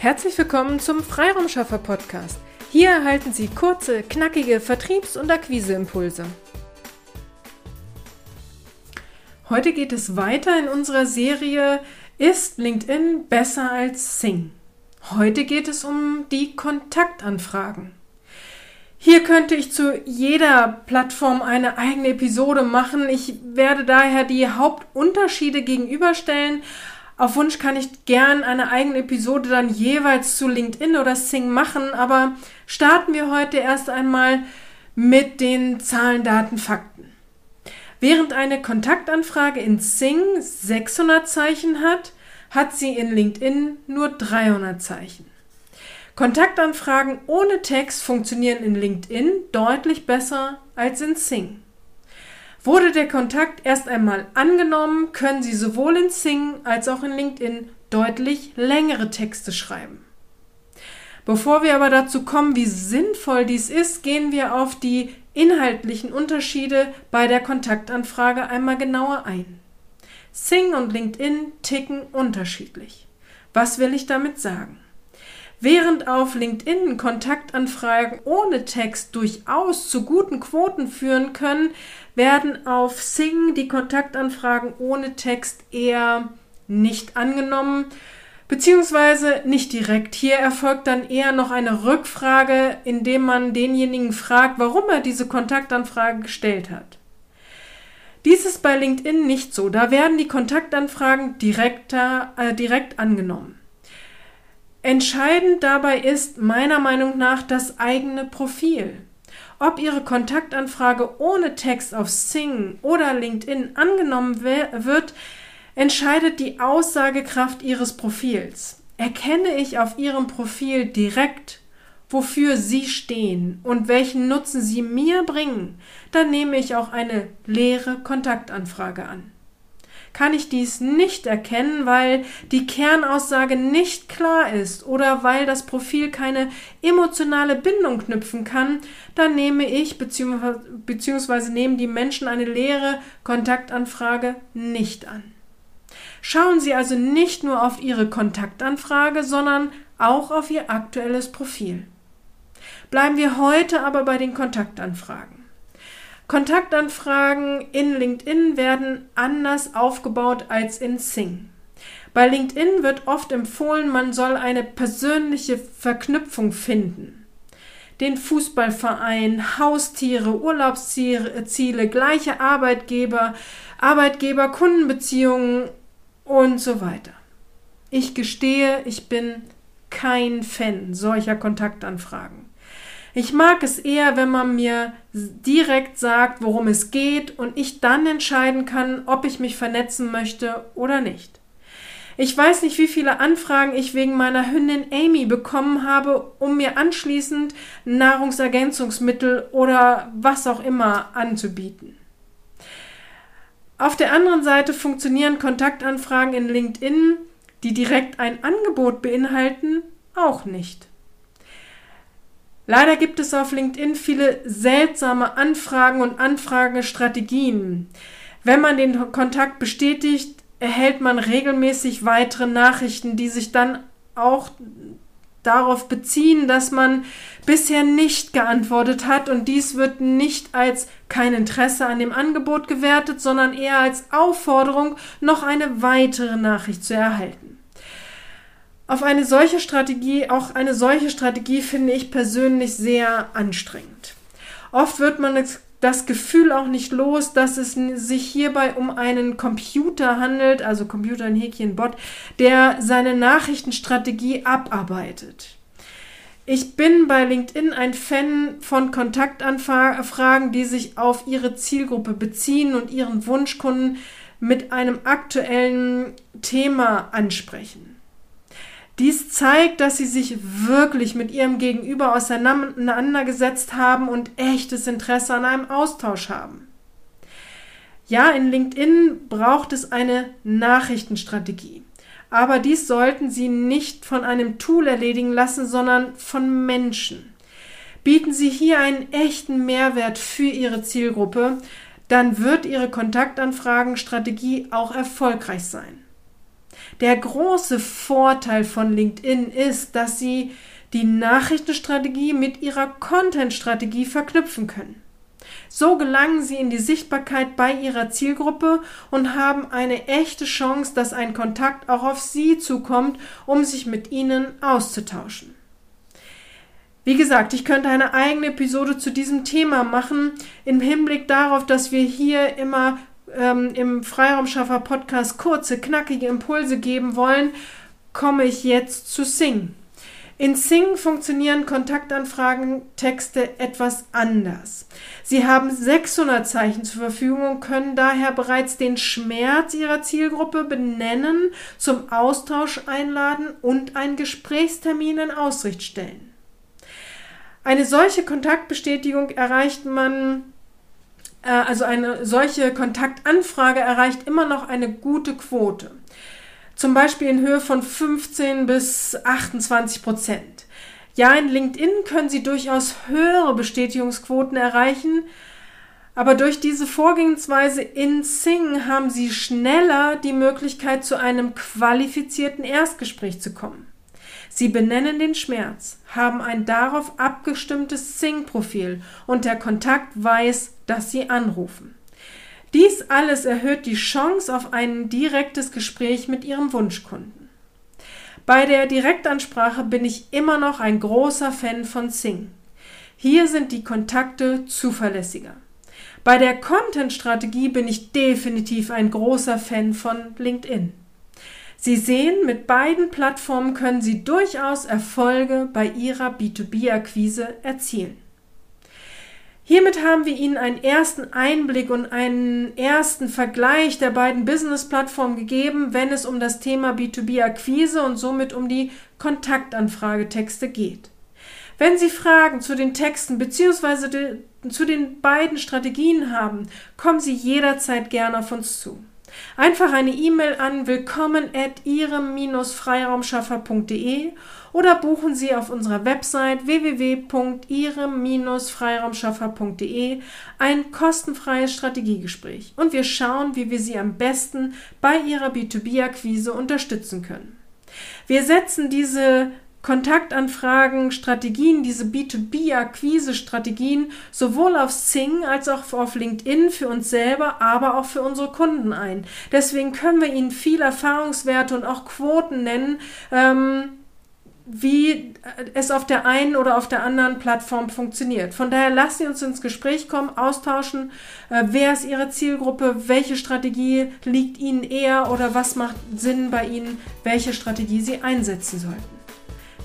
Herzlich willkommen zum Freiraumschaffer Podcast. Hier erhalten Sie kurze, knackige Vertriebs- und Akquiseimpulse. Heute geht es weiter in unserer Serie Ist LinkedIn besser als Sing? Heute geht es um die Kontaktanfragen. Hier könnte ich zu jeder Plattform eine eigene Episode machen. Ich werde daher die Hauptunterschiede gegenüberstellen, auf Wunsch kann ich gern eine eigene Episode dann jeweils zu LinkedIn oder Sing machen, aber starten wir heute erst einmal mit den Zahlen, Daten, Fakten. Während eine Kontaktanfrage in Sing 600 Zeichen hat, hat sie in LinkedIn nur 300 Zeichen. Kontaktanfragen ohne Text funktionieren in LinkedIn deutlich besser als in Sing. Wurde der Kontakt erst einmal angenommen, können Sie sowohl in Sing als auch in LinkedIn deutlich längere Texte schreiben. Bevor wir aber dazu kommen, wie sinnvoll dies ist, gehen wir auf die inhaltlichen Unterschiede bei der Kontaktanfrage einmal genauer ein. Sing und LinkedIn ticken unterschiedlich. Was will ich damit sagen? Während auf LinkedIn Kontaktanfragen ohne Text durchaus zu guten Quoten führen können, werden auf Sing die Kontaktanfragen ohne Text eher nicht angenommen, beziehungsweise nicht direkt. Hier erfolgt dann eher noch eine Rückfrage, indem man denjenigen fragt, warum er diese Kontaktanfrage gestellt hat. Dies ist bei LinkedIn nicht so. Da werden die Kontaktanfragen direkter, äh, direkt angenommen. Entscheidend dabei ist meiner Meinung nach das eigene Profil. Ob Ihre Kontaktanfrage ohne Text auf Sing oder LinkedIn angenommen wird, entscheidet die Aussagekraft Ihres Profils. Erkenne ich auf Ihrem Profil direkt, wofür Sie stehen und welchen Nutzen Sie mir bringen, dann nehme ich auch eine leere Kontaktanfrage an kann ich dies nicht erkennen, weil die Kernaussage nicht klar ist oder weil das Profil keine emotionale Bindung knüpfen kann, dann nehme ich bzw. nehmen die Menschen eine leere Kontaktanfrage nicht an. Schauen Sie also nicht nur auf Ihre Kontaktanfrage, sondern auch auf Ihr aktuelles Profil. Bleiben wir heute aber bei den Kontaktanfragen. Kontaktanfragen in LinkedIn werden anders aufgebaut als in Sing. Bei LinkedIn wird oft empfohlen, man soll eine persönliche Verknüpfung finden. Den Fußballverein, Haustiere, Urlaubsziele, gleiche Arbeitgeber, Arbeitgeber, Kundenbeziehungen und so weiter. Ich gestehe, ich bin kein Fan solcher Kontaktanfragen. Ich mag es eher, wenn man mir direkt sagt, worum es geht und ich dann entscheiden kann, ob ich mich vernetzen möchte oder nicht. Ich weiß nicht, wie viele Anfragen ich wegen meiner Hündin Amy bekommen habe, um mir anschließend Nahrungsergänzungsmittel oder was auch immer anzubieten. Auf der anderen Seite funktionieren Kontaktanfragen in LinkedIn, die direkt ein Angebot beinhalten, auch nicht. Leider gibt es auf LinkedIn viele seltsame Anfragen und Anfragestrategien. Wenn man den Kontakt bestätigt, erhält man regelmäßig weitere Nachrichten, die sich dann auch darauf beziehen, dass man bisher nicht geantwortet hat und dies wird nicht als kein Interesse an dem Angebot gewertet, sondern eher als Aufforderung, noch eine weitere Nachricht zu erhalten auf eine solche Strategie, auch eine solche Strategie finde ich persönlich sehr anstrengend. Oft wird man das Gefühl auch nicht los, dass es sich hierbei um einen Computer handelt, also Computer in Häkchen Bot, der seine Nachrichtenstrategie abarbeitet. Ich bin bei LinkedIn ein Fan von Kontaktanfragen, die sich auf ihre Zielgruppe beziehen und ihren Wunschkunden mit einem aktuellen Thema ansprechen. Dies zeigt, dass sie sich wirklich mit ihrem Gegenüber auseinandergesetzt haben und echtes Interesse an einem Austausch haben. Ja, in LinkedIn braucht es eine Nachrichtenstrategie. Aber dies sollten Sie nicht von einem Tool erledigen lassen, sondern von Menschen. Bieten Sie hier einen echten Mehrwert für Ihre Zielgruppe, dann wird Ihre Kontaktanfragenstrategie auch erfolgreich sein. Der große Vorteil von LinkedIn ist, dass Sie die Nachrichtenstrategie mit Ihrer Content-Strategie verknüpfen können. So gelangen Sie in die Sichtbarkeit bei Ihrer Zielgruppe und haben eine echte Chance, dass ein Kontakt auch auf Sie zukommt, um sich mit Ihnen auszutauschen. Wie gesagt, ich könnte eine eigene Episode zu diesem Thema machen, im Hinblick darauf, dass wir hier immer ähm, im Freiraumschaffer Podcast kurze, knackige Impulse geben wollen, komme ich jetzt zu Sing. In Sing funktionieren Kontaktanfragen Texte etwas anders. Sie haben 600 Zeichen zur Verfügung und können daher bereits den Schmerz ihrer Zielgruppe benennen, zum Austausch einladen und einen Gesprächstermin in Aussicht stellen. Eine solche Kontaktbestätigung erreicht man also eine solche Kontaktanfrage erreicht immer noch eine gute Quote. Zum Beispiel in Höhe von 15 bis 28 Prozent. Ja, in LinkedIn können Sie durchaus höhere Bestätigungsquoten erreichen, aber durch diese Vorgehensweise in Sing haben Sie schneller die Möglichkeit, zu einem qualifizierten Erstgespräch zu kommen. Sie benennen den Schmerz, haben ein darauf abgestimmtes Sing-Profil und der Kontakt weiß, dass Sie anrufen. Dies alles erhöht die Chance auf ein direktes Gespräch mit Ihrem Wunschkunden. Bei der Direktansprache bin ich immer noch ein großer Fan von Sing. Hier sind die Kontakte zuverlässiger. Bei der Content-Strategie bin ich definitiv ein großer Fan von LinkedIn. Sie sehen, mit beiden Plattformen können Sie durchaus Erfolge bei Ihrer B2B-Akquise erzielen. Hiermit haben wir Ihnen einen ersten Einblick und einen ersten Vergleich der beiden Business-Plattformen gegeben, wenn es um das Thema B2B-Akquise und somit um die Kontaktanfragetexte geht. Wenn Sie Fragen zu den Texten bzw. zu den beiden Strategien haben, kommen Sie jederzeit gerne auf uns zu. Einfach eine E-Mail an willkommen at ihrem-freiraumschaffer.de oder buchen Sie auf unserer Website www.ihrem-freiraumschaffer.de ein kostenfreies Strategiegespräch und wir schauen, wie wir Sie am besten bei Ihrer B2B-Akquise unterstützen können. Wir setzen diese Kontaktanfragen, Strategien, diese B2B-Akquise-Strategien sowohl auf Sing als auch auf LinkedIn für uns selber, aber auch für unsere Kunden ein. Deswegen können wir Ihnen viel Erfahrungswerte und auch Quoten nennen, ähm, wie es auf der einen oder auf der anderen Plattform funktioniert. Von daher lassen Sie uns ins Gespräch kommen, austauschen. Äh, wer ist Ihre Zielgruppe? Welche Strategie liegt Ihnen eher oder was macht Sinn bei Ihnen? Welche Strategie Sie einsetzen sollten?